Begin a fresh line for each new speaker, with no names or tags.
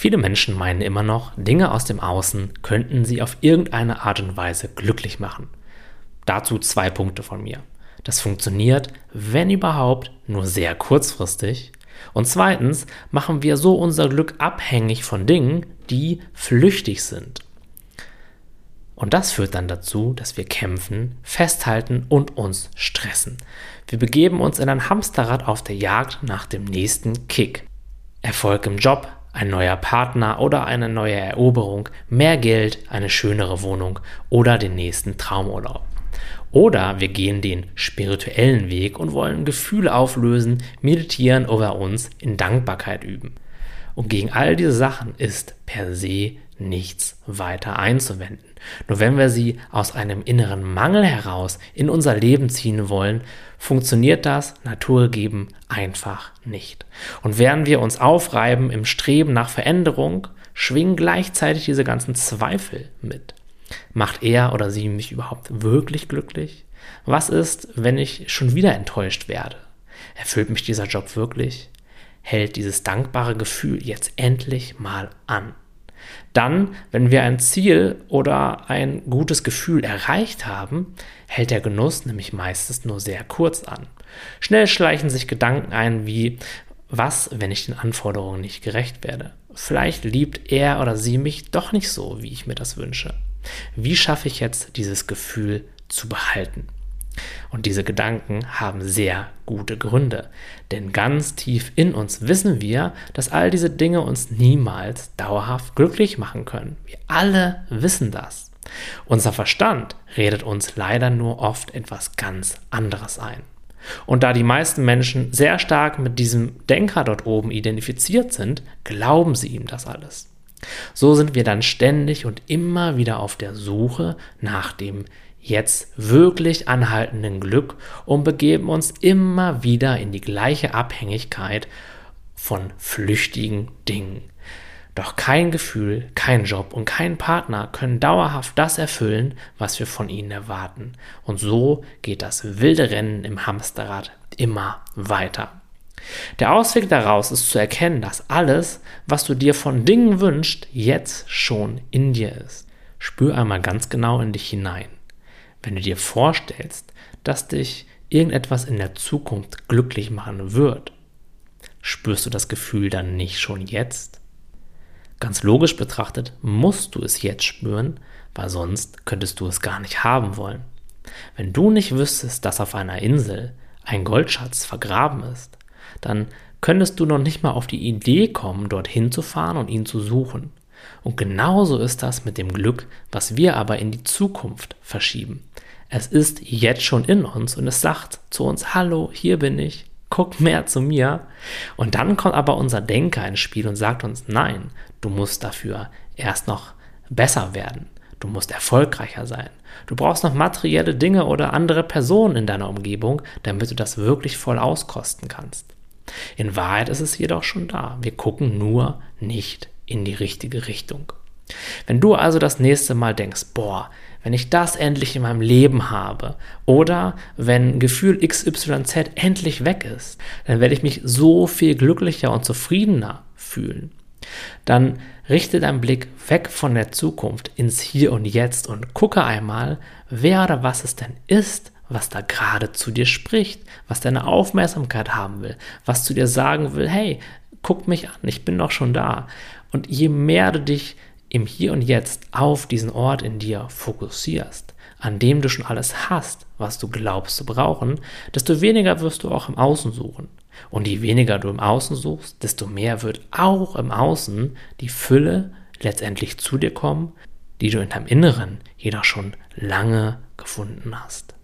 Viele Menschen meinen immer noch, Dinge aus dem Außen könnten sie auf irgendeine Art und Weise glücklich machen. Dazu zwei Punkte von mir. Das funktioniert, wenn überhaupt, nur sehr kurzfristig. Und zweitens machen wir so unser Glück abhängig von Dingen, die flüchtig sind. Und das führt dann dazu, dass wir kämpfen, festhalten und uns stressen. Wir begeben uns in ein Hamsterrad auf der Jagd nach dem nächsten Kick. Erfolg im Job, ein neuer Partner oder eine neue Eroberung, mehr Geld, eine schönere Wohnung oder den nächsten Traumurlaub. Oder wir gehen den spirituellen Weg und wollen Gefühle auflösen, meditieren oder uns in Dankbarkeit üben. Und gegen all diese Sachen ist per se nichts weiter einzuwenden. Nur wenn wir sie aus einem inneren Mangel heraus in unser Leben ziehen wollen, funktioniert das naturgegeben einfach nicht. Und während wir uns aufreiben im Streben nach Veränderung, schwingen gleichzeitig diese ganzen Zweifel mit. Macht er oder sie mich überhaupt wirklich glücklich? Was ist, wenn ich schon wieder enttäuscht werde? Erfüllt mich dieser Job wirklich? Hält dieses dankbare Gefühl jetzt endlich mal an? Dann, wenn wir ein Ziel oder ein gutes Gefühl erreicht haben, hält der Genuss nämlich meistens nur sehr kurz an. Schnell schleichen sich Gedanken ein wie, was, wenn ich den Anforderungen nicht gerecht werde? Vielleicht liebt er oder sie mich doch nicht so, wie ich mir das wünsche. Wie schaffe ich jetzt dieses Gefühl zu behalten? Und diese Gedanken haben sehr gute Gründe, denn ganz tief in uns wissen wir, dass all diese Dinge uns niemals dauerhaft glücklich machen können. Wir alle wissen das. Unser Verstand redet uns leider nur oft etwas ganz anderes ein. Und da die meisten Menschen sehr stark mit diesem Denker dort oben identifiziert sind, glauben sie ihm das alles. So sind wir dann ständig und immer wieder auf der Suche nach dem jetzt wirklich anhaltenden Glück und begeben uns immer wieder in die gleiche Abhängigkeit von flüchtigen Dingen. Doch kein Gefühl, kein Job und kein Partner können dauerhaft das erfüllen, was wir von ihnen erwarten. Und so geht das wilde Rennen im Hamsterrad immer weiter. Der Ausweg daraus ist zu erkennen, dass alles, was du dir von Dingen wünschst, jetzt schon in dir ist. Spür einmal ganz genau in dich hinein. Wenn du dir vorstellst, dass dich irgendetwas in der Zukunft glücklich machen wird, spürst du das Gefühl dann nicht schon jetzt? Ganz logisch betrachtet musst du es jetzt spüren, weil sonst könntest du es gar nicht haben wollen. Wenn du nicht wüsstest, dass auf einer Insel ein Goldschatz vergraben ist, dann könntest du noch nicht mal auf die Idee kommen, dorthin zu fahren und ihn zu suchen. Und genauso ist das mit dem Glück, was wir aber in die Zukunft verschieben. Es ist jetzt schon in uns und es sagt zu uns, hallo, hier bin ich, guck mehr zu mir. Und dann kommt aber unser Denker ins Spiel und sagt uns, nein, du musst dafür erst noch besser werden. Du musst erfolgreicher sein. Du brauchst noch materielle Dinge oder andere Personen in deiner Umgebung, damit du das wirklich voll auskosten kannst. In Wahrheit ist es jedoch schon da. Wir gucken nur nicht in die richtige Richtung. Wenn du also das nächste Mal denkst, boah, wenn ich das endlich in meinem Leben habe oder wenn Gefühl XYZ endlich weg ist, dann werde ich mich so viel glücklicher und zufriedener fühlen. Dann richte deinen Blick weg von der Zukunft ins Hier und Jetzt und gucke einmal, wer oder was es denn ist, was da gerade zu dir spricht, was deine Aufmerksamkeit haben will, was zu dir sagen will, hey, guck mich an, ich bin doch schon da. Und je mehr du dich im Hier und Jetzt auf diesen Ort in dir fokussierst, an dem du schon alles hast, was du glaubst zu brauchen, desto weniger wirst du auch im Außen suchen. Und je weniger du im Außen suchst, desto mehr wird auch im Außen die Fülle letztendlich zu dir kommen, die du in deinem Inneren jedoch schon lange gefunden hast.